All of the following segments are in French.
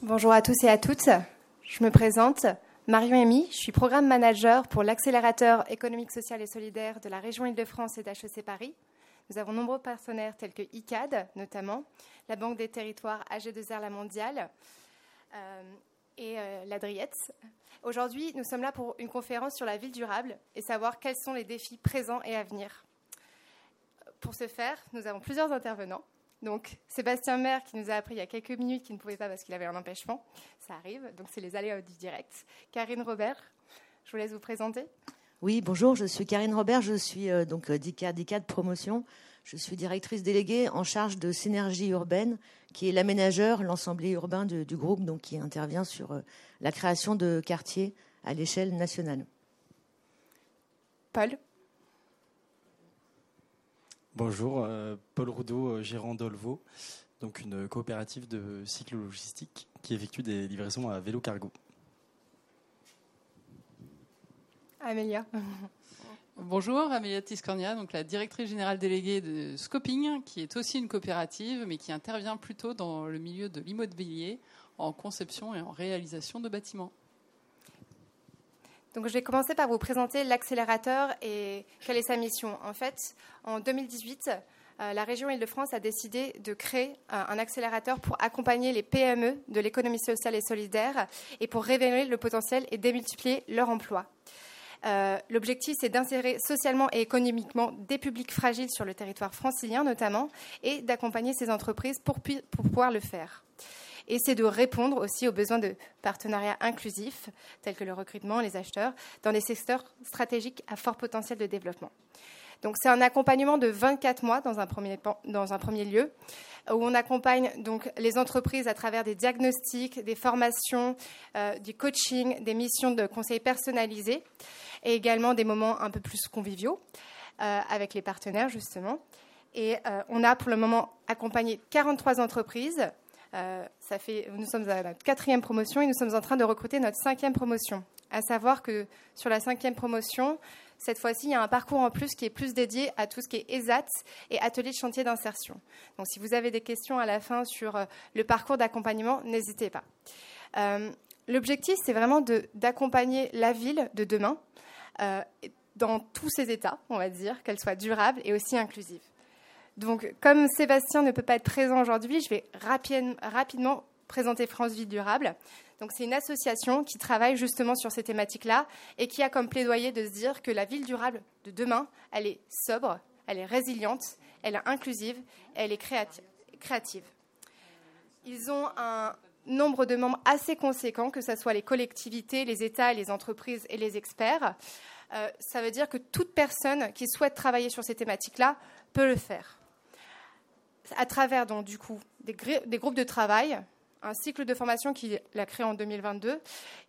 Bonjour à tous et à toutes. Je me présente, Marion Amy. Je suis programme manager pour l'accélérateur économique, social et solidaire de la région Île-de-France et d'HEC Paris. Nous avons nombreux partenaires tels que ICAD, notamment, la Banque des territoires AG2R La Mondiale euh, et euh, l'Adriette. Aujourd'hui, nous sommes là pour une conférence sur la ville durable et savoir quels sont les défis présents et à venir. Pour ce faire, nous avons plusieurs intervenants. Donc, Sébastien Maire qui nous a appris il y a quelques minutes qu'il ne pouvait pas parce qu'il avait un empêchement. Ça arrive. Donc, c'est les aléas du direct. Karine Robert, je vous laisse vous présenter. Oui, bonjour, je suis Karine Robert, je suis euh, donc euh, d'ICA, de promotion. Je suis directrice déléguée en charge de Synergie urbaine, qui est l'aménageur, l'ensemble urbain du, groupe, donc qui intervient sur euh, la création de quartiers à l'échelle nationale. Paul Bonjour, Paul Roudot, gérant d'Olvo, donc une coopérative de cyclo-logistique qui effectue des livraisons à vélo cargo. Amélia. Bonjour, Amélia Tiscornia, donc la directrice générale déléguée de Scoping, qui est aussi une coopérative, mais qui intervient plutôt dans le milieu de l'immobilier, en conception et en réalisation de bâtiments. Je vais commencer par vous présenter l'accélérateur et quelle est sa mission. En fait, en 2018, euh, la région Île-de-France a décidé de créer euh, un accélérateur pour accompagner les PME de l'économie sociale et solidaire et pour révéler le potentiel et démultiplier leur emploi. Euh, l'objectif, c'est d'insérer socialement et économiquement des publics fragiles sur le territoire francilien notamment, et d'accompagner ces entreprises pour, pouvoir le faire. Et c'est de répondre aussi aux besoins de partenariats inclusifs, tels que le recrutement, les acheteurs, dans des secteurs stratégiques à fort potentiel de développement. Donc c'est un accompagnement de 24 mois dans un premier, dans un premier lieu, où on accompagne donc les entreprises à travers des diagnostics, des formations, euh, du coaching, des missions de conseil personnalisés et également des moments un peu plus conviviaux euh, avec les partenaires justement. Et euh, on a pour le moment accompagné 43 entreprises. Fait, nous sommes à notre quatrième promotion et nous sommes en train de recruter notre cinquième promotion. À savoir que sur la cinquième promotion, cette fois-ci, il y a un parcours en plus qui est plus dédié à tout ce qui est ESAT et atelier de chantier d'insertion. Donc, si vous avez des questions à la fin sur euh, le parcours d'accompagnement, n'hésitez pas. Euh, l'objectif, c'est vraiment d'accompagner la ville de demain euh, dans tous ses états, on va dire, qu'elle soit durable et aussi inclusive. Donc, comme Sébastien ne peut pas être présent aujourd'hui, je vais rapidement présenter France Ville Durable. Donc c'est une association qui travaille justement sur ces thématiques-là et qui a comme plaidoyer de se dire que la ville durable de demain, elle est sobre, elle est résiliente, elle est inclusive, elle est créative. Ils ont un nombre de membres assez conséquent, que ce soit les collectivités, les États, les entreprises et les experts. Euh, ça veut dire que toute personne qui souhaite travailler sur ces thématiques-là peut le faire. À travers du coup des, des groupes de travail, un cycle de formation qu'il a créé en 2022.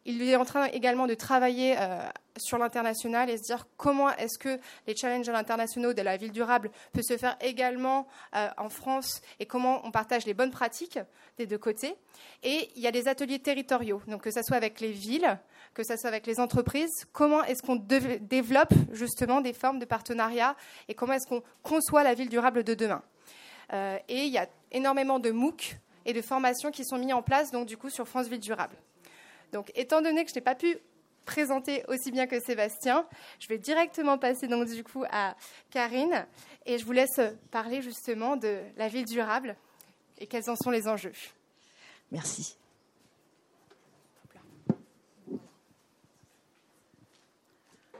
Il est en train également de travailler euh, sur l'international et se dire comment est-ce que les challenges internationaux de la ville durable peuvent se faire également euh, en France et comment on partage les bonnes pratiques des deux côtés. Et il y a des ateliers territoriaux, donc que ce soit avec les villes, que ce soit avec les entreprises, comment est-ce qu'on développe justement des formes de partenariat et comment est-ce qu'on conçoit la ville durable de demain. Euh, et il y a énormément de MOOC et de formations qui sont mis en place donc du coup sur France Ville Durable. Donc étant donné que je n'ai pas pu présenter aussi bien que Sébastien, je vais directement passer donc du coup à Karine et je vous laisse parler justement de la ville durable et quels en sont les enjeux. Merci.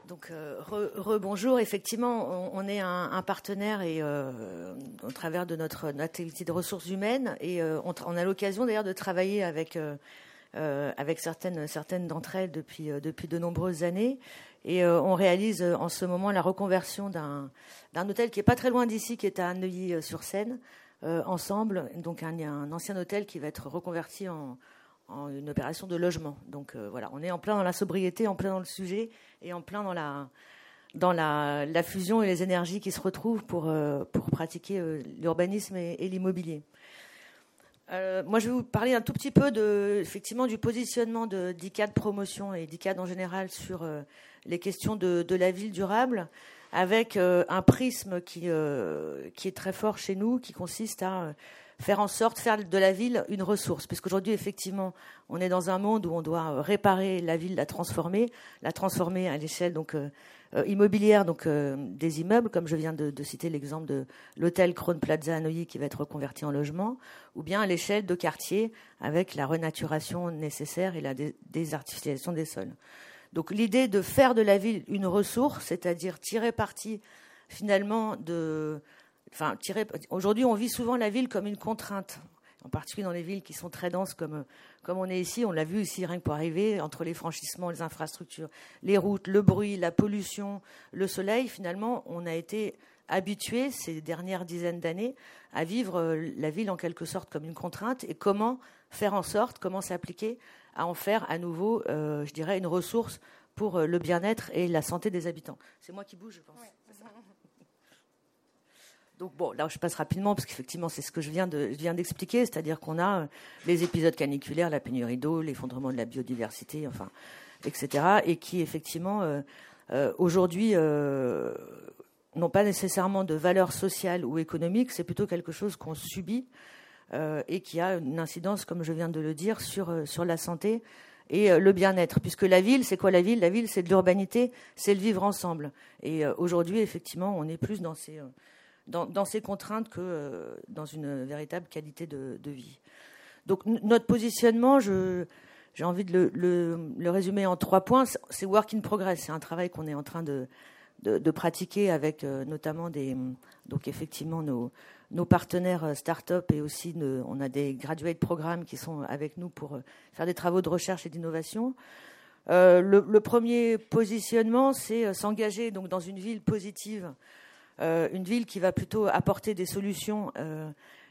Donc, euh, rebonjour. Effectivement, on, est un, partenaire et euh, au travers de notre, activité de ressources humaines et euh, on, a l'occasion d'ailleurs de travailler avec avec certaines certaines d'entre elles depuis depuis de nombreuses années et on réalise en ce moment la reconversion d'un d'un hôtel qui est pas très loin d'ici, qui est à Neuilly-sur-Seine, ensemble. Donc un ancien hôtel qui va être reconverti en en une opération de logement. Donc voilà, on est en plein dans la sobriété, en plein dans le sujet et en plein dans la, dans la, fusion et les énergies qui se retrouvent pour, euh, pour pratiquer euh, l'urbanisme et, l'immobilier. Euh, moi, je vais vous parler un tout petit peu de, effectivement, du positionnement de d'ICAD Promotion et d'ICAD en général sur les questions de, de, la ville durable, avec un prisme qui, qui est très fort chez nous, qui consiste à faire en sorte, faire de la ville une ressource. Puisqu'aujourd'hui, effectivement, on est dans un monde où on doit réparer la ville, la transformer, la transformer à l'échelle donc euh, euh, immobilière, donc euh, des immeubles, comme je viens de, citer l'exemple de l'hôtel Krone Plaza à Neuilly qui va être reconverti en logement, ou bien à l'échelle de quartiers avec la renaturation nécessaire et la désartificialisation des sols. Donc l'idée de faire de la ville une ressource, c'est-à-dire tirer parti finalement de Enfin, aujourd'hui, on vit souvent la ville comme une contrainte, en particulier dans les villes qui sont très denses comme, comme on est ici. On l'a vu ici, rien que pour arriver, entre les franchissements, les infrastructures, les routes, le bruit, la pollution, le soleil. Finalement, on a été habitué ces dernières dizaines d'années à vivre euh, la ville en quelque sorte comme une contrainte et comment faire en sorte, comment s'appliquer à en faire à nouveau, euh, je dirais, une ressource pour euh, le bien-être et la santé des habitants? C'est moi qui bouge, je pense. Donc bon, là je passe rapidement parce qu'effectivement c'est ce que je viens de d'expliquer, c'est-à-dire qu'on a euh, les épisodes caniculaires, la pénurie d'eau, l'effondrement de la biodiversité, enfin, etc. Et qui effectivement euh, euh, aujourd'hui n'ont pas nécessairement de valeur sociale ou économique, c'est plutôt quelque chose qu'on subit et qui a une incidence, comme je viens de le dire, sur sur la santé et le bien-être. Puisque la ville, c'est quoi la ville? La ville, c'est de l'urbanité, c'est le vivre ensemble. Et aujourd'hui, effectivement, on est plus dans ces dans, ces contraintes que euh, dans une véritable qualité de, vie. Donc notre positionnement, j'ai envie de le, résumer en trois points. C'est work in progress. C'est un travail qu'on est en train de, pratiquer avec euh, notamment des, donc effectivement nos, partenaires euh, start-up et aussi on a des graduate programmes qui sont avec nous pour faire des travaux de recherche et d'innovation. le, le, premier positionnement, c'est s'engager donc dans une ville positive une ville qui va plutôt apporter des solutions euh,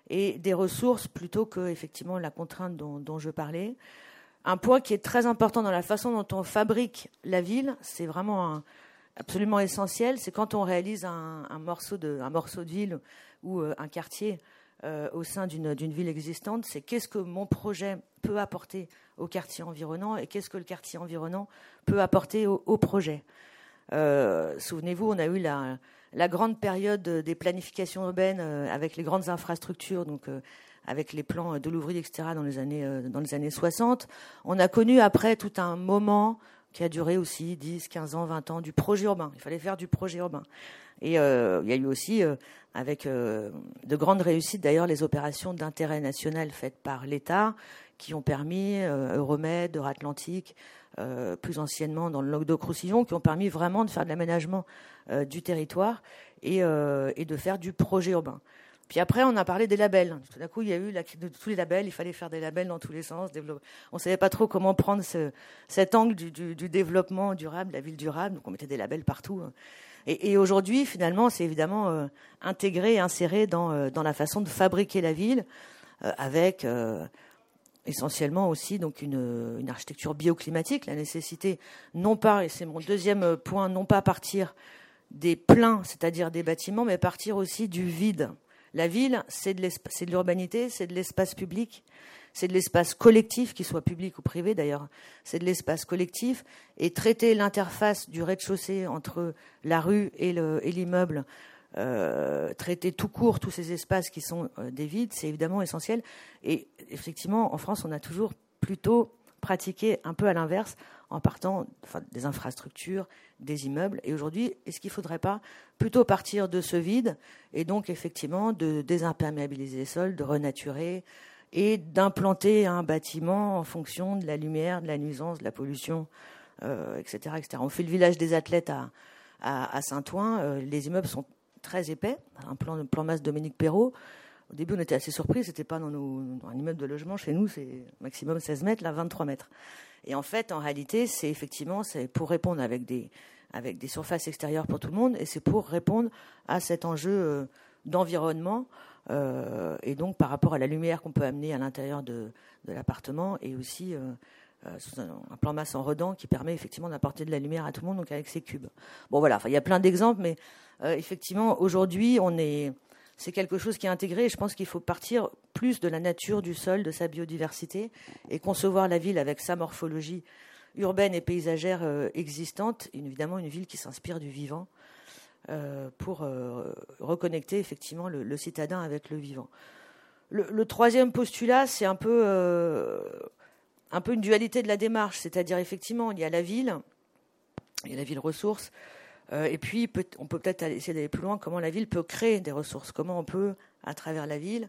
et des ressources plutôt que effectivement la contrainte dont, je parlais. Un point qui est très important dans la façon dont on fabrique la ville, c'est vraiment absolument essentiel, c'est quand on réalise un, morceau de, ville ou euh, un quartier au sein d'une ville existante, c'est qu'est-ce que mon projet peut apporter au quartier environnant et qu'est-ce que le quartier environnant peut apporter au, au projet. Souvenez-vous, on a eu la, la grande période des planifications urbaines euh, avec les grandes infrastructures, donc euh, avec les plans de l'ouvrier, etc., dans les, années, euh, dans les années 60. On a connu après tout un moment qui a duré aussi 10, 15 ans, 20 ans, du projet urbain. Il fallait faire du projet urbain. Et il y a eu aussi, avec de grandes réussites d'ailleurs, les opérations d'intérêt national faites par l'État, qui ont permis, Euromed, Atlantique, plus anciennement dans le Languedoc-Roussillon, qui ont permis vraiment de faire de l'aménagement euh, du territoire euh, et, de faire du projet urbain. Puis après, on a parlé des labels. Tout d'un coup, il y a eu de tous les labels. Il fallait faire des labels dans tous les sens. On ne savait pas trop comment prendre cet angle du, développement durable, la ville durable. Donc, on mettait des labels partout. Hein. Et, aujourd'hui, finalement, c'est évidemment euh, intégré, inséré dans la façon de fabriquer la ville, avec essentiellement aussi donc une, architecture bioclimatique. La nécessité, non pas, et c'est mon deuxième point, non pas partir des pleins, c'est-à-dire des bâtiments, mais partir aussi du vide. La ville, c'est de l'urbanité, c'est de l'espace public, c'est de l'espace collectif, qu'il soit public ou privé d'ailleurs, c'est de l'espace collectif, et traiter l'interface du rez-de-chaussée entre la rue et l'immeuble, euh, traiter tout court tous ces espaces qui sont euh, des vides, c'est évidemment essentiel. Et effectivement, en France, on a toujours plutôt pratiqué un peu à l'inverse, en partant des infrastructures, des immeubles. Et aujourd'hui, est-ce qu'il ne faudrait pas plutôt partir de ce vide et donc effectivement de désimperméabiliser les sols, de renaturer et d'implanter un bâtiment en fonction de la lumière, de la nuisance, de la pollution, euh, etc., etc. On fait le village des athlètes à, à, Saint-Ouen. Les immeubles sont très épais. Un plan, de plan masse Dominique Perrault. Au début, on était assez surpris. C'était pas dans, nos, dans un immeuble de logement. Chez nous, c'est maximum 16 mètres, là 23 mètres. Et en fait, en réalité, c'est effectivement pour répondre avec des, avec des surfaces extérieures pour tout le monde, et c'est pour répondre à cet enjeu euh, d'environnement, euh, et donc par rapport à la lumière qu'on peut amener à l'intérieur de, de l'appartement, et aussi euh, sous un, plan masse en redans qui permet effectivement d'apporter de la lumière à tout le monde, donc avec ces cubes. Bon voilà, il y a plein d'exemples, mais effectivement, aujourd'hui, on est c'est quelque chose qui est intégré. Et je pense qu'il faut partir plus de la nature du sol, de sa biodiversité, et concevoir la ville avec sa morphologie urbaine et paysagère euh, existante. Évidemment, une ville qui s'inspire du vivant euh, pour euh, reconnecter effectivement le, citadin avec le vivant. le, troisième postulat, c'est un peu, un peu une dualité de la démarche, c'est-à-dire effectivement, il y a la ville, il y a la ville ressource, et puis on peut peut-être essayer d'aller plus loin, comment la ville peut créer des ressources, comment on peut, à travers la ville,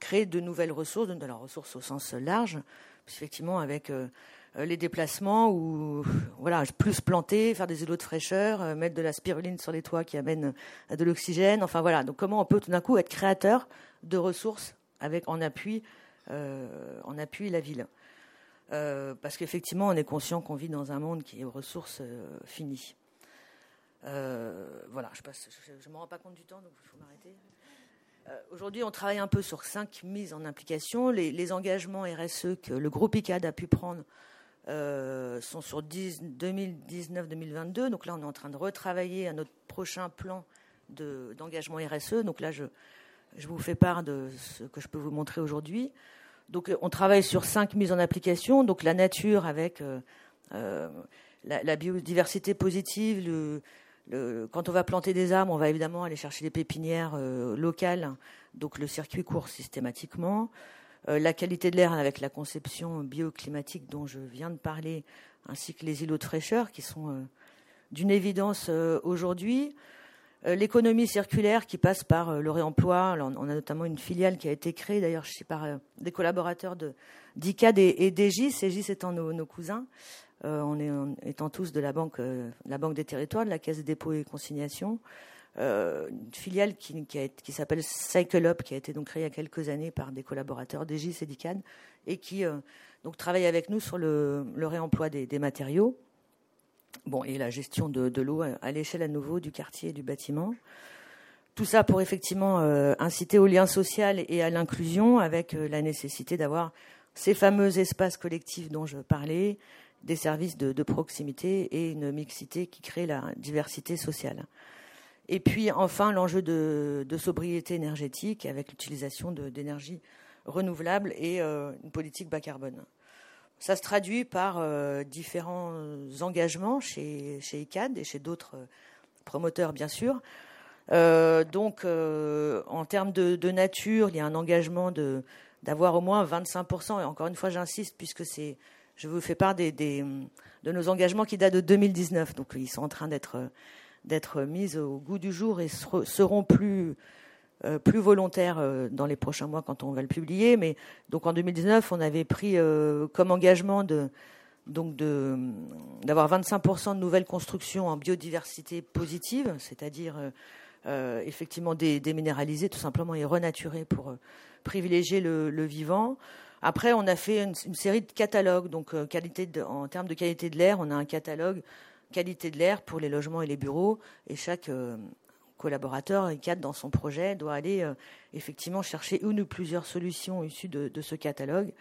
créer de nouvelles ressources, de la ressource au sens large, effectivement avec euh, euh, les déplacements ou voilà plus planter, faire des îlots de fraîcheur, euh, mettre de la spiruline sur les toits qui amène de l'oxygène. Enfin voilà, donc comment on peut tout d'un coup être créateur de ressources avec en appui en appui la ville. parce qu'effectivement, on est conscient qu'on vit dans un monde qui est aux ressources finies. voilà, je ne me rends pas compte du temps, donc il faut m'arrêter. Euh, aujourd'hui, on travaille un peu sur cinq mises en application. Les, engagements RSE que le groupe ICAD a pu prendre euh, sont sur 2019-2022. Donc là, on est en train de retravailler à notre prochain plan d'engagement RSE. Donc là, je, vous fais part de ce que je peux vous montrer aujourd'hui. Donc, euh, on travaille sur cinq mises en application. Donc, la nature avec la, la, biodiversité positive, quand on va planter des arbres, on va évidemment aller chercher des pépinières euh, locales, donc le circuit court systématiquement. Euh, la qualité de l'air avec la conception bioclimatique dont je viens de parler, ainsi que les îlots de fraîcheur qui sont euh, d'une évidence aujourd'hui. L'économie circulaire qui passe par le réemploi. on a notamment une filiale qui a été créée, d'ailleurs, par des collaborateurs de d'ICAD et, d'EGIS, EGIS étant nos cousins, euh, étant tous de la banque, euh, la banque des territoires, de la Caisse des dépôts et consignations, euh, une filiale qui, s'appelle Cycle Up, qui a été donc créée il y a quelques années par des collaborateurs d'Egis et d'ICAN, et qui donc travaille avec nous sur le, réemploi des, matériaux, bon et la gestion de, l'eau à, l'échelle à nouveau du quartier et du bâtiment. Tout ça pour effectivement inciter au lien social et à l'inclusion, avec la nécessité d'avoir ces fameux espaces collectifs dont je parlais, des services de, proximité et une mixité qui crée la diversité sociale. Et puis enfin l'enjeu de, sobriété énergétique avec l'utilisation d'énergie renouvelable et euh, une politique bas carbone. Ça se traduit par euh, différents engagements chez, ICAD et chez d'autres promoteurs bien sûr. Euh, donc en termes de, de, nature, il y a un engagement d'avoir au moins 25%, et encore une fois j'insiste puisque c'est je vous fais part des, de nos engagements qui datent de 2019. Donc ils sont en train d'être d'être mis au goût du jour et seront plus euh, plus volontaires euh, dans les prochains mois quand on va le publier. Mais donc en 2019, on avait pris euh, comme engagement de donc de d'avoir 25% de nouvelles constructions en biodiversité positive, c'est-à-dire effectivement déminéraliser tout simplement et renaturer pour privilégier le, vivant. Après, on a fait une, série de catalogues. Donc, qualité en termes de qualité de l'air, on a un catalogue qualité de l'air pour les logements et les bureaux. Et chaque collaborateur, cadre dans son projet, doit aller euh, effectivement chercher une ou plusieurs solutions issues de, ce catalogue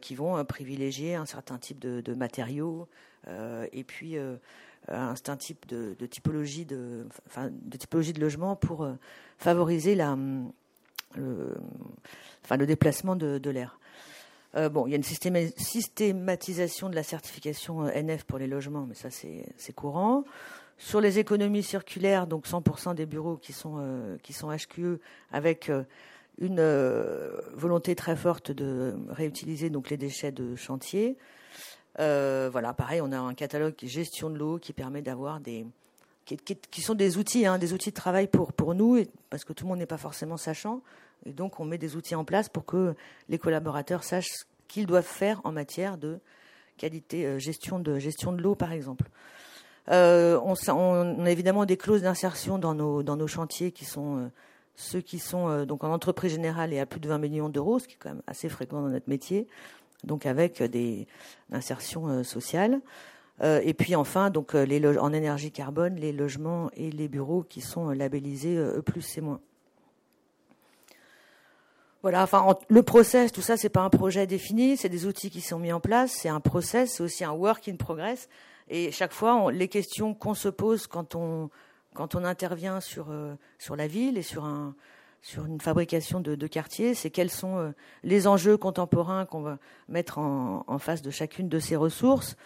qui vont privilégier un certain type de, matériaux et puis un certain type de, typologie de, de typologie de logement pour favoriser la, le, enfin, le déplacement de l'air. Euh, bon, il y a une systématisation de la certification euh, NF pour les logements, mais ça c'est courant. Sur les économies circulaires, donc 100% des bureaux qui sont euh, qui sont HQE avec une volonté très forte de réutiliser donc les déchets de chantier. voilà, pareil, on a un catalogue qui gestion de l'eau qui permet d'avoir des qui, sont des outils, hein, des outils de travail pour nous, parce que tout le monde n'est pas forcément sachant. Et donc, on met des outils en place pour que les collaborateurs sachent ce qu'ils doivent faire en matière de qualité, euh, gestion de l'eau, par exemple. Euh, on, a évidemment des clauses d'insertion dans nos chantiers qui sont euh, ceux qui sont donc en entreprise générale et à plus de 20 millions d'euros, ce qui est quand même assez fréquent dans notre métier. Donc avec des insertions sociales. et puis enfin, donc les en énergie carbone, les logements et les bureaux qui sont labellisés E+, C-. Voilà, enfin, le process, tout ça, c'est pas un projet défini, c'est des outils qui sont mis en place, c'est un process, c'est aussi un work in progress. Et chaque fois, les questions qu'on se pose quand on quand on intervient sur euh, sur la ville et sur un sur une fabrication de, de quartiers, c'est quels sont euh, les enjeux contemporains qu'on va mettre en, en, face de chacune de ces ressources,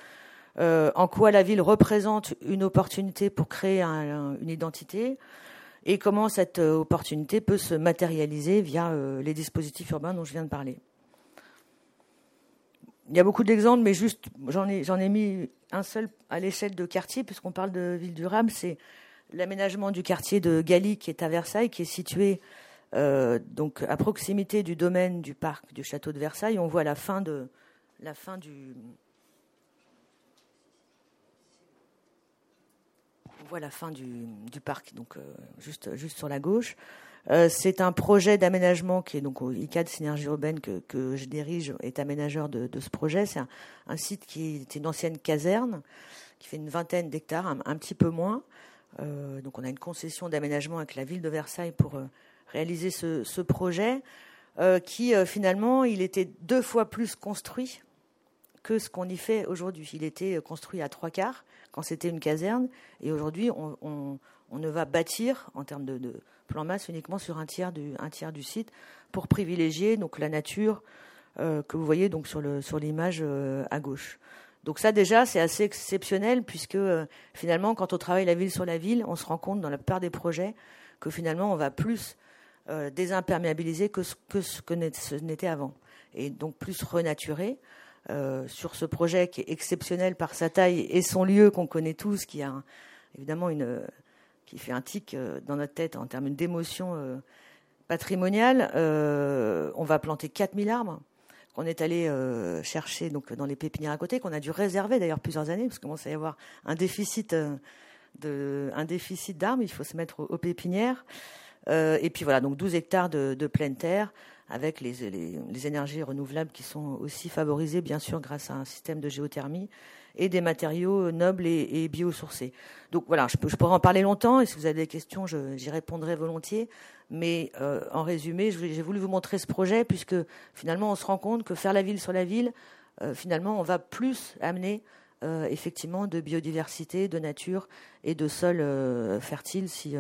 euh, en quoi la ville représente une opportunité pour créer une identité, et comment cette opportunité peut se matérialiser via les dispositifs urbains dont je viens de parler. Il y a beaucoup d'exemples, mais juste, j'en ai, j'en ai mis un seul à l'échelle de quartier, puisqu'on parle de ville durable, c'est l'aménagement du quartier de Galie, qui est à Versailles, qui est situé euh, donc à proximité du domaine du parc du château de Versailles. On voit la fin de la fin du on voit la fin du, du parc, donc euh, juste juste sur la gauche. Euh, c'est un projet d'aménagement qui est donc au ICAD Synergie Urbaine que, je dirige, est aménageur de, ce projet. C'est un, site qui est une ancienne caserne, qui fait une vingtaine d'hectares, un, petit peu moins. Euh, donc on a une concession d'aménagement avec la ville de Versailles pour euh, réaliser ce, projet, qui finalement, il était deux fois plus construit que ce qu'on y fait aujourd'hui. Il était construit à trois quarts quand c'était une caserne, et aujourd'hui, on, ne va bâtir en termes de plan masse uniquement sur un tiers du, un tiers du site pour privilégier donc la nature euh, que vous voyez donc sur le sur l'image euh, à gauche. Donc ça déjà c'est assez exceptionnel puisque euh, finalement quand on travaille la ville sur la ville, on se rend compte dans la plupart des projets que finalement on va plus désimperméabiliser que ce que ce n'était avant et donc plus renaturer. sur ce projet qui est exceptionnel par sa taille et son lieu qu'on connaît tous, qui a évidemment une, qui fait un tic euh, dans notre tête en termes d'émotion euh, patrimoniale. Euh, on va planter 4000 arbres qu'on est allé chercher donc dans les pépinières à côté, qu'on a dû réserver d'ailleurs plusieurs années, parce qu'il commence à y avoir un déficit d'arbres. Il faut se mettre aux, pépinières. et puis voilà, donc 12 hectares de, pleine terre avec les, énergies renouvelables qui sont aussi favorisées, bien sûr, grâce à un système de géothermie et des matériaux nobles et, biosourcés. Donc voilà, je, pourrais en parler longtemps et si vous avez des questions, j'y répondrai volontiers. Mais euh, en résumé, j'ai voulu vous montrer ce projet puisque finalement on se rend compte que faire la ville sur la ville, euh, finalement on va plus amener euh, effectivement de biodiversité, de nature et de sol fertile si,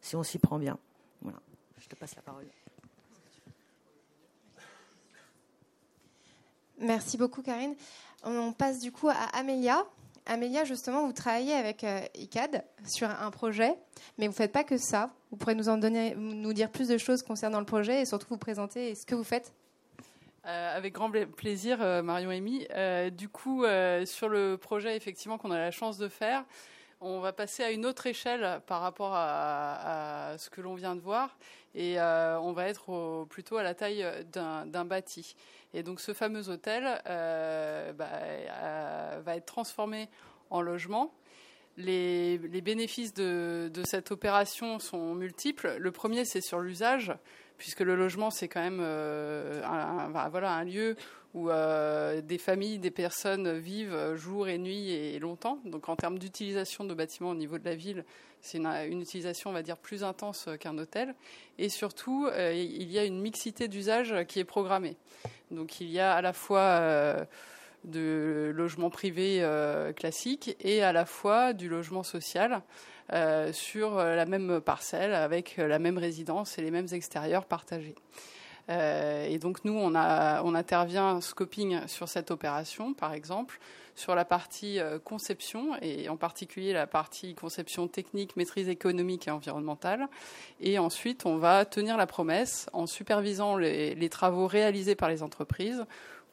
si on s'y prend bien. Voilà, je te passe la parole. Merci beaucoup, Karine. On passe du coup à Amélia. Amélia, justement, vous travaillez avec euh, ICAD sur un projet, mais vous ne faites pas que ça. Vous pourrez nous en donner, nous dire plus de choses concernant le projet et surtout vous présenter ce que vous faites. Euh, avec grand plaisir, euh, Marion Amy. du coup, sur le projet effectivement qu'on a la chance de faire, on va passer à une autre échelle par rapport à, ce que l'on vient de voir et on va être plutôt à la taille d'un bâti. Et donc ce fameux hôtel euh, bah, euh, va être transformé en logement. Les, bénéfices de, cette opération sont multiples. Le premier, c'est sur l'usage, puisque le logement, c'est quand même euh, un, voilà, un lieu où des familles, des personnes vivent jour et nuit et, longtemps. Donc en termes d'utilisation de bâtiments au niveau de la ville, c'est une, utilisation, on va dire, plus intense qu'un hôtel. Et surtout, il y a une mixité d'usage qui est programmée. Donc il y a à la fois euh, de logement privé euh, classique et à la fois du logement social euh, sur la même parcelle avec la même résidence et les mêmes extérieurs partagés. et donc nous, on, intervient scoping sur cette opération, par exemple, sur la partie conception et en particulier la partie conception technique, maîtrise économique et environnementale. Et ensuite, on va tenir la promesse en supervisant les travaux réalisés par les entreprises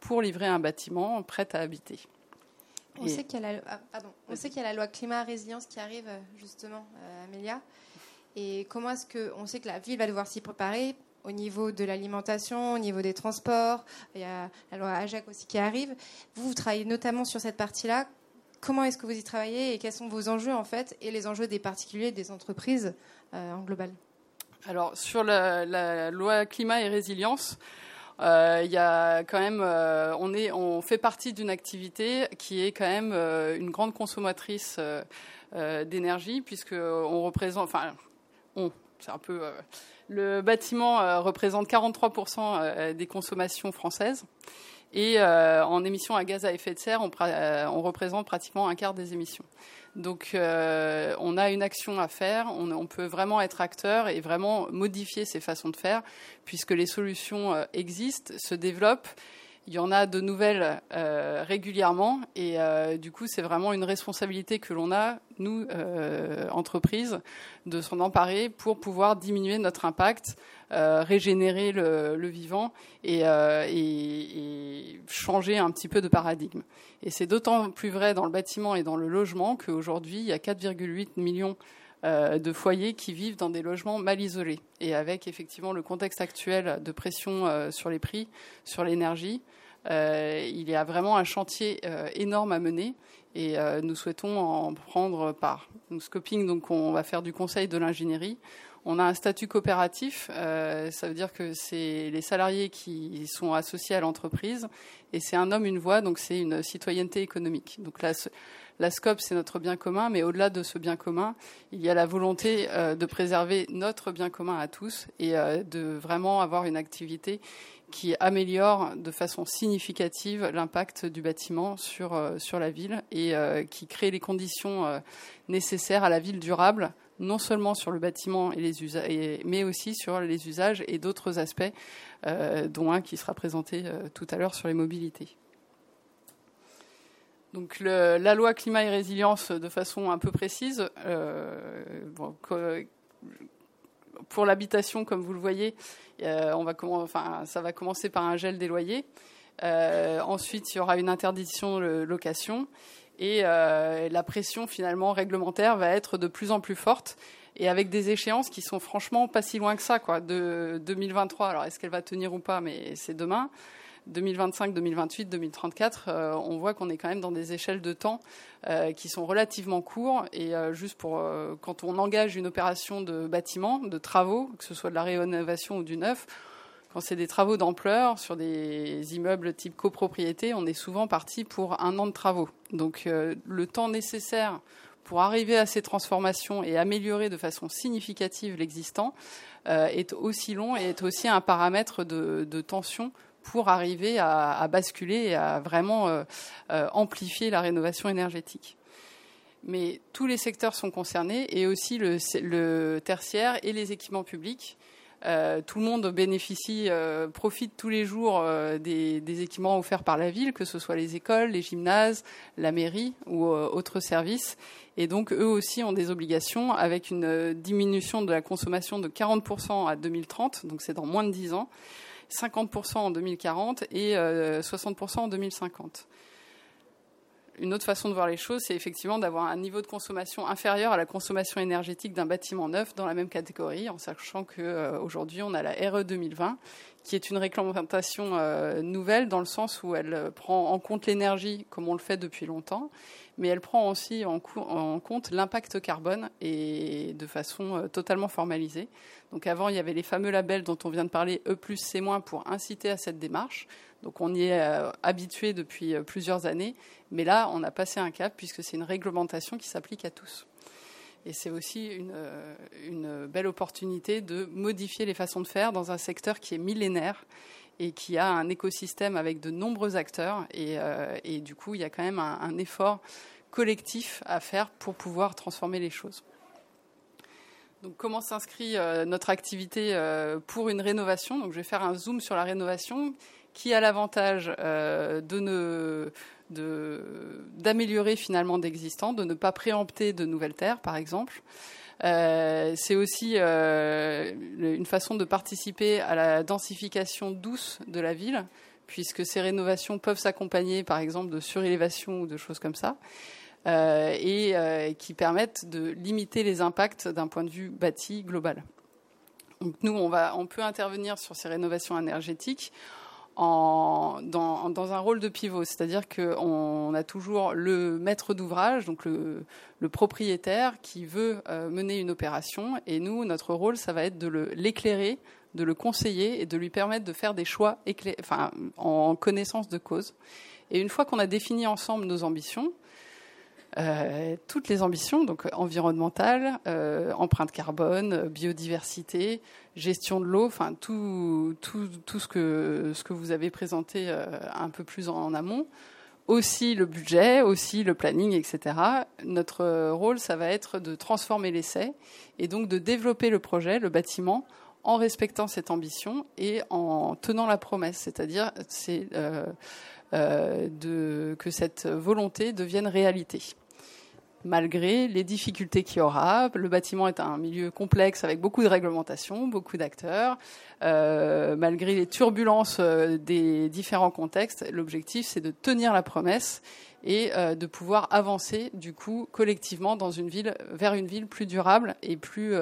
pour livrer un bâtiment prêt à habiter. On, sait qu'il y, a la, ah, on sait qu'il y a la loi climat résilience qui arrive euh, justement, euh, Amélia. Et comment est-ce que on sait que la ville va devoir s'y préparer au niveau de l'alimentation, au niveau des transports? Il y a la loi AJAC aussi qui arrive. Vous, vous travaillez notamment sur cette partie-là. Comment est-ce que vous y travaillez et quels sont vos enjeux en fait et les enjeux des particuliers, des entreprises euh, en global? Alors sur la, la, loi climat et résilience, euh, il y a quand même, euh, on, est, on fait partie d'une activité qui est quand même euh, une grande consommatrice d'énergie, puisque on représente, enfin, on, c'est un peu, le bâtiment représente 43% des consommations françaises. Et en émissions à gaz à effet de serre, on, on représente pratiquement un quart des émissions. Donc euh, on a une action à faire, on, peut vraiment être acteur et vraiment modifier ces façons de faire, puisque les solutions euh, existent, se développent. Il y en a de nouvelles euh, régulièrement et euh, du coup c'est vraiment une responsabilité que l'on a nous euh, entreprises de s'en emparer pour pouvoir diminuer notre impact, régénérer le, vivant et, et, changer un petit peu de paradigme. Et c'est d'autant plus vrai dans le bâtiment et dans le logement qu'aujourd'hui il y a 4,8 millions foyers qui vivent dans des logements mal isolés. Et avec effectivement le contexte actuel de pression sur les prix, sur l'énergie, euh, il y a vraiment un chantier euh, énorme à mener et euh, nous souhaitons en prendre part. Donc, Scoping, donc, on va faire du conseil de l'ingénierie. On a un statut coopératif, ça veut dire que c'est les salariés qui sont associés à l'entreprise et c'est un homme, une voix, donc c'est une citoyenneté économique. Donc la, la SCOP, c'est notre bien commun, mais au-delà de ce bien commun, il y a la volonté de préserver notre bien commun à tous et de vraiment avoir une activité qui améliore de façon significative l'impact du bâtiment sur, euh, la ville et euh, qui crée les conditions euh, nécessaires à la ville durable, non seulement sur le bâtiment mais aussi sur les usages et d'autres aspects, dont un qui sera présenté tout à l'heure sur les mobilités. Donc la loi climat et résilience, de façon un peu précise, pour l'habitation, comme vous le voyez, euh, ça va commencer par un gel des loyers. Euh, ensuite, il y aura une interdiction de location. Et euh, la pression finalement réglementaire va être de plus en plus forte et avec des échéances qui sont franchement pas si loin que ça, quoi. De 2023. Alors, est-ce qu'elle va tenir ou pas Mais c'est demain. 2025, 2028, 2034, on voit qu'on est quand même dans des échelles de temps euh, qui sont relativement courts. Et euh, juste pour euh, quand on engage une opération de bâtiment, de travaux, que ce soit de la rénovation ou du neuf, quand c'est des travaux d'ampleur sur des immeubles type copropriété, on est souvent parti pour un an de travaux. Donc le temps nécessaire pour arriver à ces transformations et améliorer de façon significative l'existant est aussi long et est aussi un paramètre de, de tension pour arriver à, basculer et à vraiment euh, euh, amplifier la rénovation énergétique. Mais tous les secteurs sont concernés et aussi le, tertiaire et les équipements publics. Euh, tout le monde bénéficie, profite tous les jours des, des, équipements offerts par la ville, que ce soit les écoles, les gymnases, la mairie ou autres services. Et donc, eux aussi ont des obligations avec une diminution de la consommation de 40% à 2030, donc c'est dans moins de 10 ans. 50% en 2040 et 60% euh, en 2050. Une autre façon de voir les choses, c'est effectivement d'avoir un niveau de consommation inférieur à la consommation énergétique d'un bâtiment neuf dans la même catégorie, en sachant qu'aujourd'hui, euh, on a la RE 2020, qui est une réglementation euh, nouvelle dans le sens où elle prend en compte l'énergie comme on le fait depuis longtemps, mais elle prend aussi en, compte l'impact carbone et de façon totalement formalisée. Donc avant, il y avait les fameux labels dont on vient de parler, E+, C-, pour inciter à cette démarche. Donc on y est euh, habitué depuis euh, plusieurs années, mais là, on a passé un cap puisque c'est une réglementation qui s'applique à tous. Et c'est aussi une, euh, une, belle opportunité de modifier les façons de faire dans un secteur qui est millénaire et qui a un écosystème avec de nombreux acteurs. Et, du coup, il y a quand même un, effort collectif à faire pour pouvoir transformer les choses. Donc, comment s'inscrit notre activité pour une rénovation? Donc, je vais faire un zoom sur la rénovation qui a l'avantage euh, d'améliorer finalement d'existant, de ne pas préempter de nouvelles terres, par exemple. c'est aussi une façon de participer à la densification douce de la ville, puisque ces rénovations peuvent s'accompagner, par exemple, de surélévation ou de choses comme ça. Euh, et euh, qui permettent de limiter les impacts d'un point de vue bâti global. Donc nous, on peut intervenir sur ces rénovations énergétiques en, dans, dans, un rôle de pivot, c'est-à-dire qu'on a toujours le maître d'ouvrage, donc le, le, propriétaire qui veut euh, mener une opération, et nous, notre rôle, ça va être de l'éclairer, de le conseiller et de lui permettre de faire des choix enfin, en connaissance de cause. Et une fois qu'on a défini ensemble nos ambitions, euh, toutes les ambitions, donc environnementales, euh, empreinte carbone, biodiversité, gestion de l'eau, enfin tout, ce, que, ce que vous avez présenté euh, un peu plus en, amont. Aussi le budget, aussi le planning, etc. Notre rôle, ça va être de transformer l'essai et donc de développer le projet, le bâtiment, en respectant cette ambition et en tenant la promesse, c'est-à-dire c'est que cette volonté devienne réalité malgré les difficultés qu'il y aura. Le bâtiment est un milieu complexe avec beaucoup de réglementations, beaucoup d'acteurs. Euh, malgré les turbulences euh, des différents contextes, l'objectif c'est de tenir la promesse et euh, de pouvoir avancer du coup collectivement dans une ville vers une ville plus durable et plus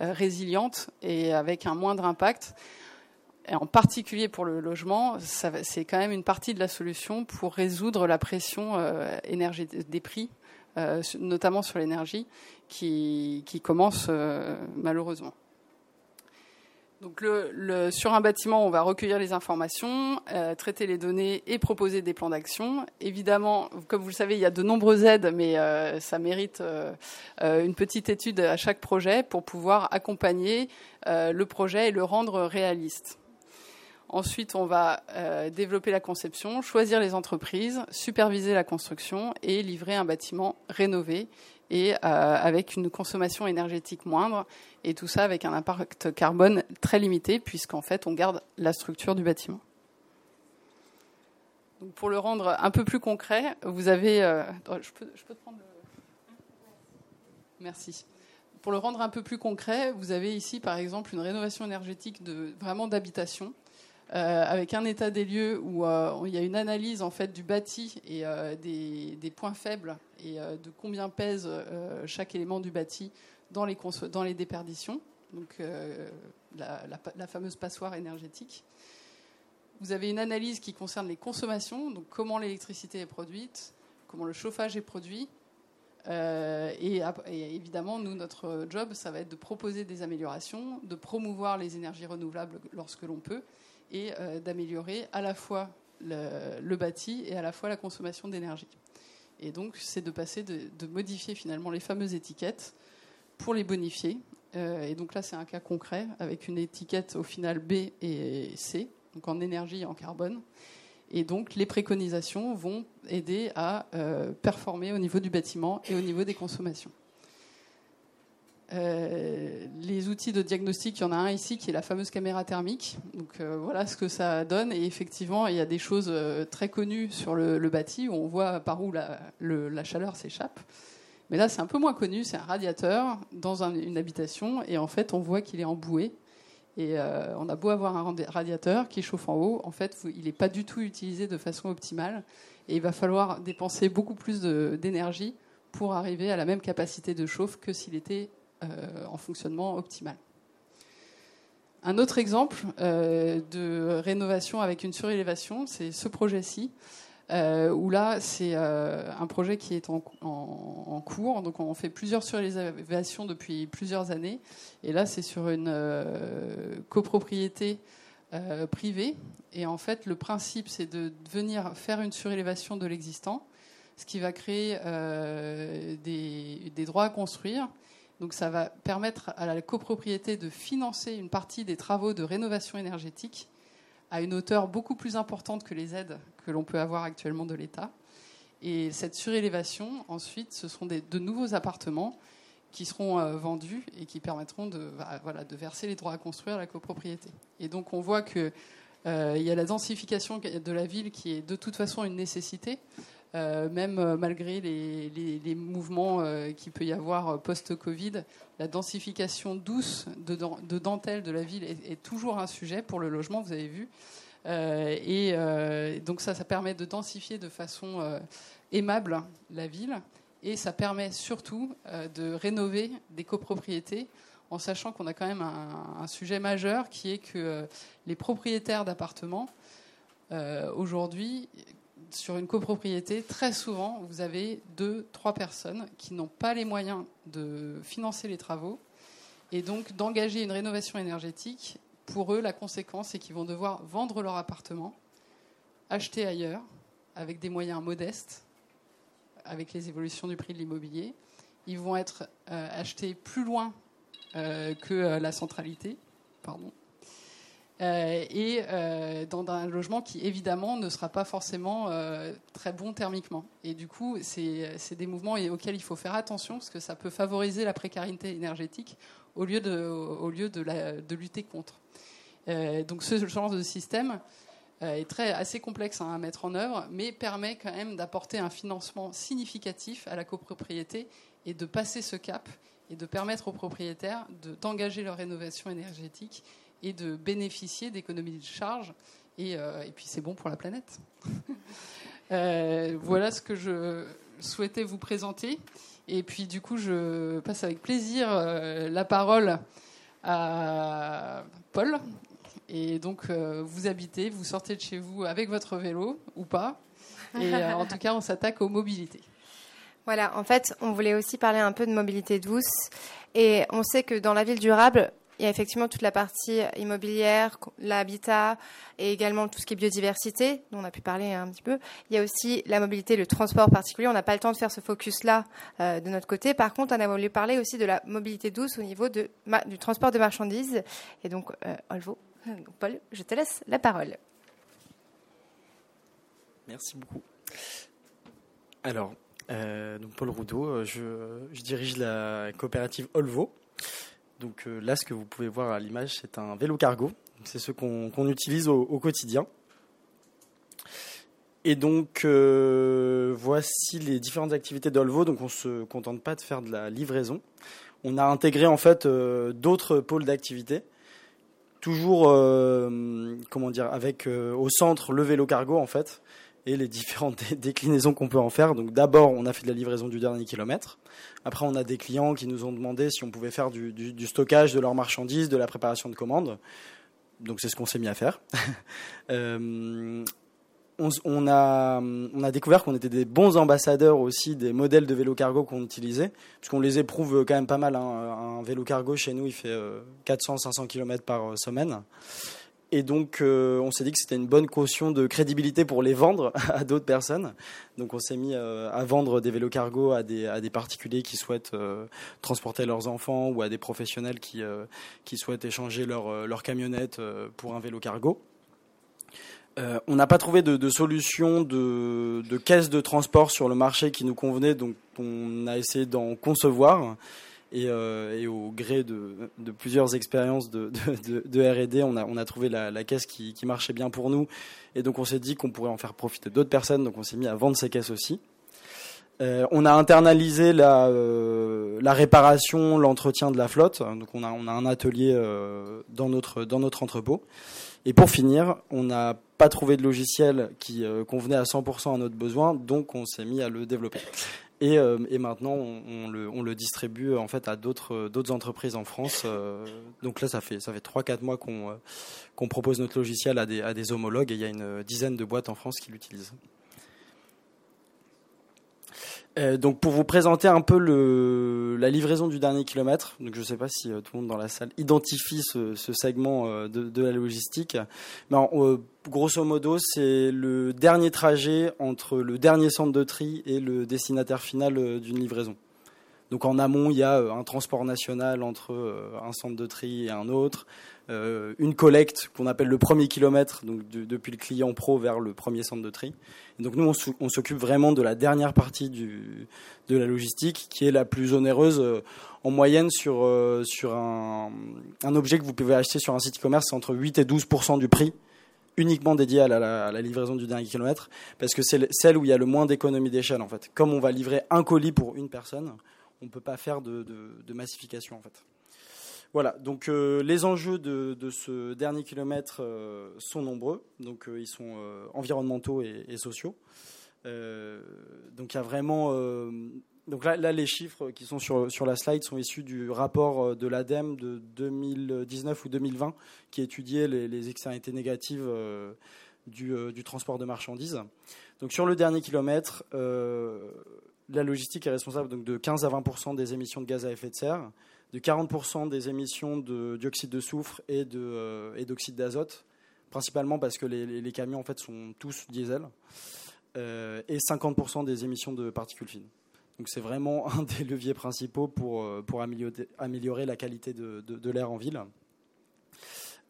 résiliente et avec un moindre impact. Et en particulier pour le logement, c'est quand même une partie de la solution pour résoudre la pression énergétique des prix euh, notamment sur l'énergie, qui, commence euh, malheureusement. Donc sur un bâtiment, on va recueillir les informations, euh, traiter les données et proposer des plans d'action. Évidemment, comme vous le savez, il y a de nombreuses aides, mais ça mérite une petite étude à chaque projet pour pouvoir accompagner le projet et le rendre réaliste. Ensuite, on va euh, développer la conception, choisir les entreprises, superviser la construction et livrer un bâtiment rénové et euh, avec une consommation énergétique moindre. Et tout ça avec un impact carbone très limité, puisqu'en fait, on garde la structure du bâtiment. pour le rendre un peu plus concret, vous avez. Euh, je, peux, je peux te prendre le. Merci pour le rendre un peu plus concret, vous avez ici par exemple une rénovation énergétique de vraiment d'habitation euh, avec un état des lieux où euh, il y a une analyse en fait du bâti et euh, des, points faibles et de combien pèse chaque élément du bâti dans les, dans les déperditions, donc la, fameuse passoire énergétique. Vous avez une analyse qui concerne les consommations, donc comment l'électricité est produite, comment le chauffage est produit, et, évidemment, nous, notre job, ça va être de proposer des améliorations, de promouvoir les énergies renouvelables lorsque l'on peut, et euh, d'améliorer à la fois le, bâti et à la fois la consommation d'énergie. Et donc, c'est de passer, de, modifier finalement les fameuses étiquettes pour les bonifier. Euh, et donc là, c'est un cas concret avec une étiquette au final B et C, donc en énergie et en carbone. Et donc, les préconisations vont aider à euh, performer au niveau du bâtiment et au niveau des consommations. Euh, les outils de diagnostic, il y en a un ici qui est la fameuse caméra thermique. Donc euh, voilà ce que ça donne. Et effectivement, il y a des choses très connues sur le, bâti où on voit par où la, chaleur s'échappe. Mais là, c'est un peu moins connu. C'est un radiateur dans une habitation et en fait, on voit qu'il est emboué. Et on a beau avoir un radiateur qui chauffe en haut, en fait, il n'est pas du tout utilisé de façon optimale. Et il va falloir dépenser beaucoup plus d'énergie pour arriver à la même capacité de chauffe que s'il était euh, en fonctionnement optimal. Un autre exemple euh, de rénovation avec une surélévation, c'est ce projet-ci, euh, où là, c'est un projet qui est en, cours. Donc, on fait plusieurs surélévations depuis plusieurs années. Et là, c'est sur une copropriété privée. Et en fait, le principe, c'est de venir faire une surélévation de l'existant, ce qui va créer des, droits à construire donc ça va permettre à la copropriété de financer une partie des travaux de rénovation énergétique à une hauteur beaucoup plus importante que les aides que l'on peut avoir actuellement de l'État. Et cette surélévation, ensuite, ce seront de nouveaux appartements qui seront euh, vendus et qui permettront de, bah, voilà, de verser les droits à construire à la copropriété. Et donc on voit qu'il euh, y a la densification de la ville qui est de toute façon une nécessité. Euh, même euh, malgré les, mouvements euh, qu'il peut y avoir post-Covid, la densification douce de, de, dentelle de la ville est, toujours un sujet pour le logement, vous avez vu. et donc ça, ça permet de densifier de façon aimable la ville. Et ça permet surtout de rénover des copropriétés en sachant qu'on a quand même un, sujet majeur qui est que les propriétaires d'appartements, aujourd'hui, sur une copropriété, très souvent, vous avez deux, trois personnes qui n'ont pas les moyens de financer les travaux et donc d'engager une rénovation énergétique. Pour eux, la conséquence, c'est qu'ils vont devoir vendre leur appartement, acheter ailleurs, avec des moyens modestes, avec les évolutions du prix de l'immobilier. Ils vont être euh, achetés plus loin euh, que euh, la centralité. Pardon. Euh, et euh, dans un logement qui évidemment ne sera pas forcément euh, très bon thermiquement. Et du coup, c'est des mouvements auxquels il faut faire attention parce que ça peut favoriser la précarité énergétique au lieu de, lutter contre. donc ce genre de système est assez complexe hein, à mettre en œuvre, mais permet quand même d'apporter un financement significatif à la copropriété et de passer ce cap et de permettre aux propriétaires d'engager leur rénovation énergétique et de bénéficier d'économies de charge. Et, euh, et puis c'est bon pour la planète. euh, voilà ce que je souhaitais vous présenter. Et puis du coup, je passe avec plaisir euh, la parole à Paul. Et donc, vous habitez, vous sortez de chez vous avec votre vélo ou pas. Et en tout cas, on s'attaque aux mobilités. Voilà, en fait, on voulait aussi parler un peu de mobilité douce. Et on sait que dans la ville durable, il y a effectivement toute la partie immobilière, l'habitat et également tout ce qui est biodiversité, dont on a pu parler un petit peu. Il y a aussi la mobilité, le transport particulier. On n'a pas le temps de faire ce focus-là euh, de notre côté. Par contre, on a voulu parler aussi de la mobilité douce au niveau du transport de marchandises. Et donc, euh, Olvo, Paul, je te laisse la parole. Merci beaucoup. Alors, euh, donc Paul Roudot, euh, je, dirige la coopérative Olvo. Donc euh, là, ce que vous pouvez voir à l'image, c'est un vélo cargo. C'est ce qu'on qu utilise au, quotidien. Et donc euh, voici les différentes activités d'Olvo. Donc on se contente pas de faire de la livraison. On a intégré en fait euh, d'autres pôles d'activité. Toujours, comment dire, avec au centre le vélo cargo en fait et les différentes déclinaisons qu'on peut en faire. Donc d'abord, on a fait de la livraison du dernier kilomètre. Après, on a des clients qui nous ont demandé si on pouvait faire du, stockage de leurs marchandises, de la préparation de commandes. Donc c'est ce qu'on s'est mis à faire. euh, on, a, découvert qu'on était des bons ambassadeurs aussi des modèles de vélo cargo qu'on utilisait, puisqu'on les éprouve quand même pas mal. Hein. Un vélo cargo chez nous, il fait 400-500 km par semaine. Et donc, euh, on s'est dit que c'était une bonne caution de crédibilité pour les vendre à d'autres personnes. Donc, on s'est mis euh, à vendre des vélos cargo à des, à des particuliers qui souhaitent euh, transporter leurs enfants ou à des professionnels qui, euh, qui souhaitent échanger leur, leur camionnette pour un vélo cargo. on n'a pas trouvé de, de solution de, de, caisse de transport sur le marché qui nous convenait, donc on a essayé d'en concevoir. Et, euh, et, au gré de, plusieurs expériences de, R&D, on a, trouvé la, caisse qui, marchait bien pour nous. Et donc on s'est dit qu'on pourrait en faire profiter d'autres personnes, donc on s'est mis à vendre ces caisses aussi. Euh, on a internalisé la, euh, la réparation, l'entretien de la flotte. Donc on a, un atelier dans, notre, dans notre entrepôt. Et pour finir, on n'a pas trouvé de logiciel qui convenait à 100% à notre besoin, donc on s'est mis à le développer. Et, euh, et maintenant, on, le, distribue en fait à d'autres d'autres entreprises en France. Euh, donc là, ça fait ça fait trois quatre mois qu'on euh, propose notre logiciel à des homologues et il y a une dizaine de boîtes en France qui l'utilisent. Euh, donc pour vous présenter un peu la livraison du dernier kilomètre, donc je ne sais pas si euh, tout le monde dans la salle identifie ce, segment euh, de, la logistique, mais en, grosso modo c'est le dernier trajet entre le dernier centre de tri et le destinataire final d'une livraison. Donc en amont, il y a un transport national entre un centre de tri et un autre, euh, une collecte qu'on appelle le premier kilomètre, donc de, depuis le client pro vers le premier centre de tri. Donc nous, on s'occupe vraiment de la dernière partie de la logistique, qui est la plus onéreuse euh, en moyenne sur, euh, sur un, un, objet que vous pouvez acheter sur un site e-commerce, c'est entre 8 et 12% du prix uniquement dédié à la, à la, livraison du dernier kilomètre, parce que c'est celle où il y a le moins d'économie d'échelle en fait. Comme on va livrer un colis pour une personne, on ne peut pas faire de, massification en fait. Voilà, donc euh, les enjeux de, ce dernier kilomètre euh, sont nombreux, donc euh, ils sont environnementaux et, sociaux. Donc il y a vraiment, donc là, les chiffres qui sont sur, la slide sont issus du rapport de l'ADEME de 2019 ou 2020 qui étudiait les, les externalités négatives du, transport de marchandises. Donc sur le dernier kilomètre, la logistique est responsable donc de 15 à 20% des émissions de gaz à effet de serre de 40% des émissions de dioxyde de soufre et d'oxyde euh, et d'azote, principalement parce que les, camions en fait sont tous diesel, euh, et 50% des émissions de particules fines. C'est vraiment un des leviers principaux pour, euh, améliorer, la qualité de, l'air en ville.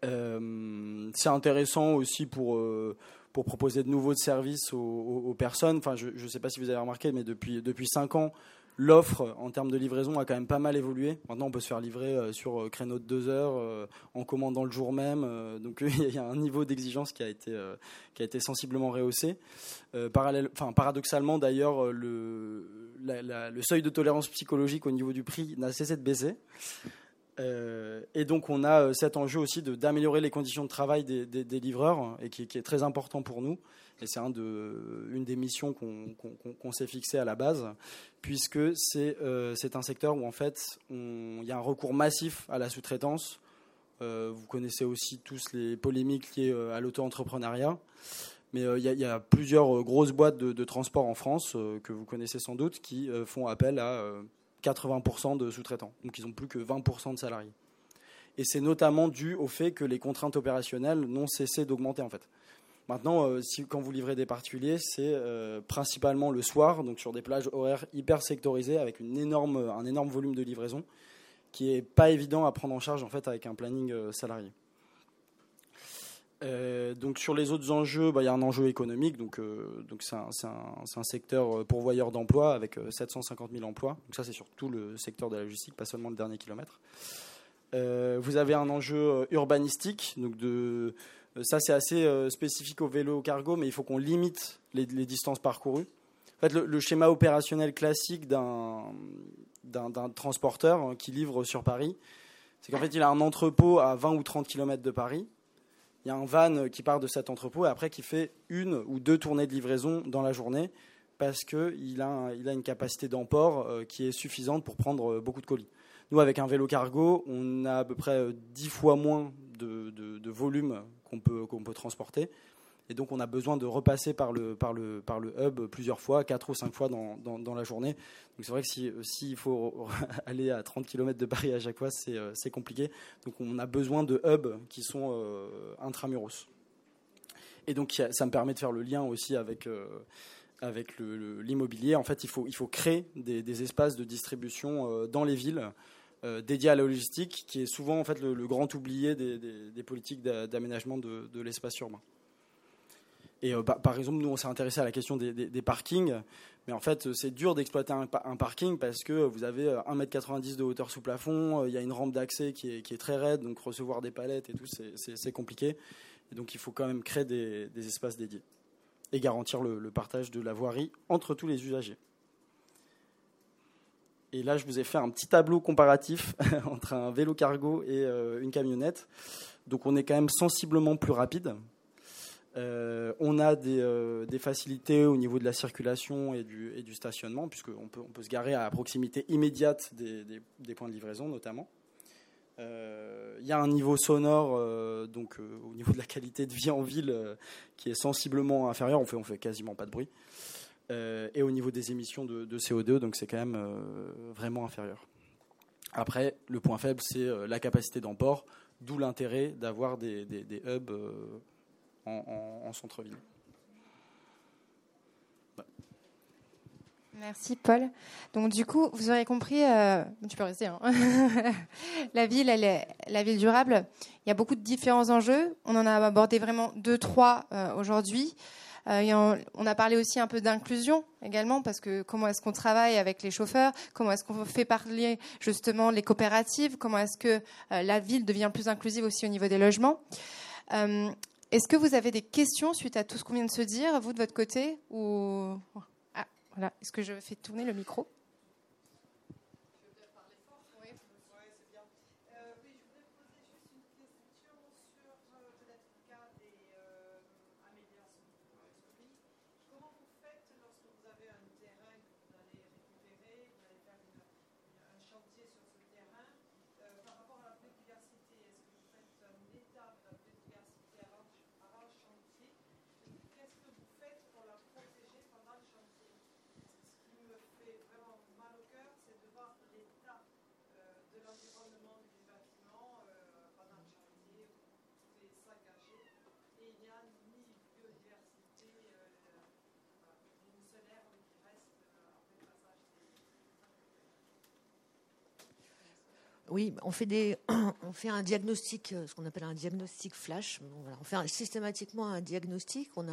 C'est intéressant aussi pour, pour proposer de nouveaux services aux, personnes. Enfin, je ne sais pas si vous avez remarqué, mais depuis, depuis 5 ans, l'offre en termes de livraison a quand même pas mal évolué. Maintenant, on peut se faire livrer euh, sur euh, créneau de deux heures, euh, en commandant le jour même. donc, il y a un niveau d'exigence qui a été qui a été sensiblement rehaussé. parallèle, enfin, paradoxalement, d'ailleurs, le le seuil de tolérance psychologique au niveau du prix n'a cessé de baisser. Et donc on a cet enjeu aussi d'améliorer les conditions de travail des, des, livreurs et qui, est très important pour nous. Et c'est un de, une des missions qu'on s'est fixées à la base, puisque euh, c'est un secteur où en fait il y a un recours massif à la sous-traitance. Euh, vous connaissez aussi tous les polémiques liées euh, à l'auto-entrepreneuriat. Mais il y, a plusieurs grosses boîtes de, transport en France que vous connaissez sans doute qui font appel à 80% de sous-traitants. Donc ils n'ont plus que 20% de salariés. Et c'est notamment dû au fait que les contraintes opérationnelles n'ont cessé d'augmenter en fait. Maintenant, euh, quand vous livrez des particuliers, c'est euh, principalement le soir, donc sur des plages horaires hyper sectorisées, avec un énorme volume de livraison, qui n'est pas évident à prendre en charge en fait avec un planning euh, salarié. Donc sur les autres enjeux, bah, il y a un enjeu économique, donc donc c'est un, secteur pourvoyeur d'emplois avec 750 000 emplois. Donc ça c'est sur tout le secteur de la logistique, pas seulement le dernier kilomètre. vous avez un enjeu urbanistique, donc de euh, ça, c'est assez euh, spécifique au vélo cargo, mais il faut qu'on limite les, distances parcourues. En fait, le, schéma opérationnel classique d'un transporteur hein, qui livre sur Paris, c'est qu'en fait, il a un entrepôt à 20 ou 30 km de Paris. Il y a un van qui part de cet entrepôt et après qui fait une ou deux tournées de livraison dans la journée parce qu'il a, une capacité d'emport euh, qui est suffisante pour prendre beaucoup de colis. Nous, avec un vélo cargo, on a à peu près 10 fois moins de, volume qu'on peut transporter. Et donc, on a besoin de repasser par le, par le, par le hub plusieurs fois, quatre ou cinq fois dans, dans, la journée. Donc, c'est vrai que s'il si, faut aller à 30 km de Paris à chaque fois, c'est, euh, c'est compliqué. Donc, on a besoin de hubs qui sont euh, intramuros. Et donc, ça me permet de faire le lien aussi avec, euh, avec l'immobilier. En fait, il faut, il faut créer des, des espaces de distribution dans les villes euh, dédié à la logistique, qui est souvent en fait le, grand oublié des, politiques d'aménagement de, l'espace urbain. Et euh, par exemple, nous, on s'est intéressé à la question des, parkings, mais en fait, c'est dur d'exploiter un, parking parce que vous avez 1m90 de hauteur sous plafond, il y a une rampe d'accès qui est, très raide, donc recevoir des palettes et tout, c'est compliqué. Et donc, il faut quand même créer des, espaces dédiés et garantir le partage de la voirie entre tous les usagers. Et là, je vous ai fait un petit tableau comparatif entre un vélo cargo et euh, une camionnette. Donc, on est quand même sensiblement plus rapide. Euh, on a euh, des, facilités au niveau de la circulation et du, stationnement, puisqu'on peut, on peut se garer à proximité immédiate des, points de livraison, notamment. Il y a un niveau sonore, donc au niveau de la qualité de vie en ville, qui est sensiblement inférieur. On fait, fait quasiment pas de bruit. Euh, et au niveau des émissions de, CO2, donc c'est quand même euh, vraiment inférieur. Après, le point faible, c'est euh, la capacité d'emport, d'où l'intérêt d'avoir des, hubs en, centre-ville. Merci Paul. Donc du coup, vous aurez compris, tu peux rester. Hein. la ville, elle est la ville durable. Il y a beaucoup de différents enjeux. On en a abordé vraiment deux, trois aujourd'hui. Euh, on a parlé aussi un peu d'inclusion également, parce que comment est-ce qu'on travaille avec les chauffeurs, comment est-ce qu'on fait parler justement les coopératives, comment est-ce que euh, la ville devient plus inclusive aussi au niveau des logements? Est-ce que vous avez des questions suite à tout ce qu'on vient de se dire, vous de votre côté ou... ah, voilà. Est-ce que je fais tourner le micro? Oui, on fait, un diagnostic, euh, ce qu'on appelle un diagnostic flash. on fait systématiquement un diagnostic. On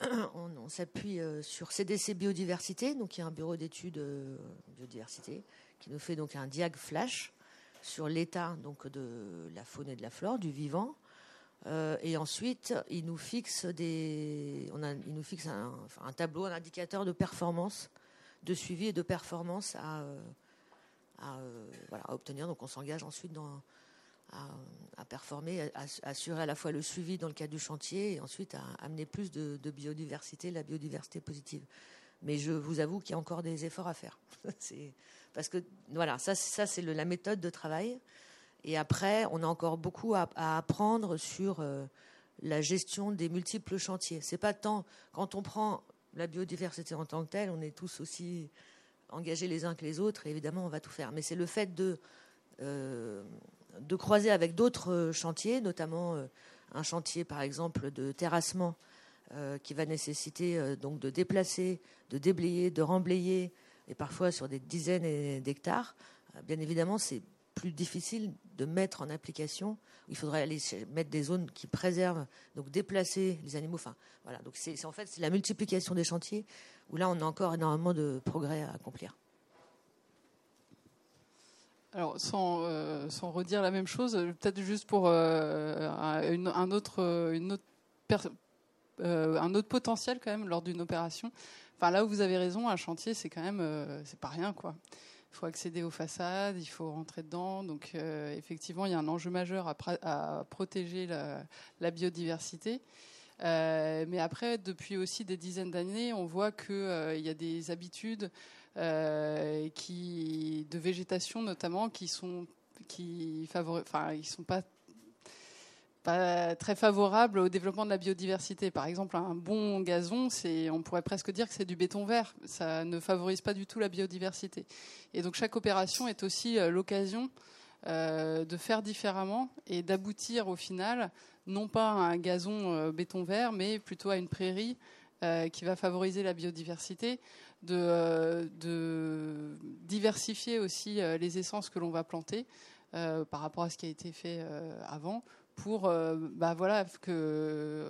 s'appuie sur CDC Biodiversité, donc il y a un bureau d'études biodiversité qui nous fait donc un diag flash sur l'état de la faune et de la flore, du vivant. et ensuite, il nous fixe des, il nous fixe un, un, tableau, un indicateur de performance, de suivi et de performance à, à, voilà, à obtenir. Donc, on s'engage ensuite à, performer, à, assurer à la fois le suivi dans le cadre du chantier et ensuite à amener plus de, biodiversité, la biodiversité positive. Mais je vous avoue qu'il y a encore des efforts à faire. parce que voilà, ça, ça c'est la méthode de travail. Et après, on a encore beaucoup à, apprendre sur euh, la gestion des multiples chantiers. C'est pas tant quand on prend la biodiversité en tant que telle, on est tous aussi engagés les uns que les autres. Et évidemment, on va tout faire. Mais c'est le fait de euh, croiser avec d'autres euh, chantiers, notamment euh, un chantier par exemple de terrassement qui va nécessiter donc de déplacer, de déblayer, de remblayer, et parfois sur des dizaines d'hectares. Bien évidemment, c'est plus difficile de mettre en application. Il faudrait aller mettre des zones qui préservent, donc déplacer les animaux. Enfin, voilà. Donc c'est en fait la multiplication des chantiers où là on a encore énormément de progrès à accomplir. Alors, sans, euh, sans, redire la même chose, peut-être juste pour euh, un, autre euh, un autre potentiel quand même lors d'une opération. Enfin, là où vous avez raison, un chantier, c'est quand même, c'est pas rien, quoi. Il faut accéder aux façades, il faut rentrer dedans. Donc, effectivement, il y a un enjeu majeur à, protéger la, biodiversité. mais après, depuis aussi des dizaines d'années, on voit qu'il y a des habitudes euh, de végétation notamment, qui sont qui enfin, sont pas très favorables au développement de la biodiversité. Par exemple, un bon gazon, on pourrait presque dire que c'est du béton vert. Ça ne favorise pas du tout la biodiversité. Et donc chaque opération est aussi euh, l'occasion euh, de faire différemment et d'aboutir au final, non pas à un gazon béton vert, mais plutôt à une prairie qui va favoriser la biodiversité de, diversifier aussi euh, les essences que l'on va planter euh, par rapport à ce qui a été fait euh, avant pour bah voilà, que,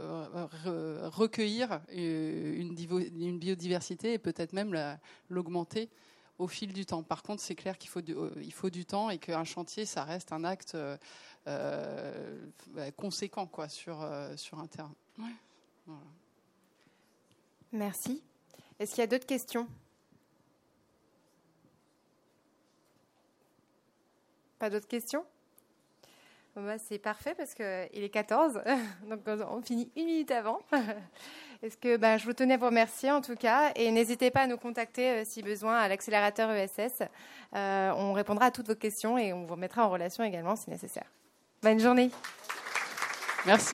recueillir une, une, biodiversité et peut-être même l'augmenter au fil du temps. Par contre, c'est clair qu'il faut, du, il faut du temps et qu'un chantier, ça reste un acte bah, conséquent quoi, sur, sur un terrain. Merci. Est-ce qu'il y a d'autres questions? Pas d'autres questions? Bah, C'est parfait parce qu'il est 14, donc on finit une minute avant. Est-ce que bah, je vous tenais à vous remercier en tout cas et n'hésitez pas à nous contacter euh, si besoin à l'accélérateur ESS. Euh, on répondra à toutes vos questions et on vous mettra en relation également si nécessaire. Bonne journée. Merci.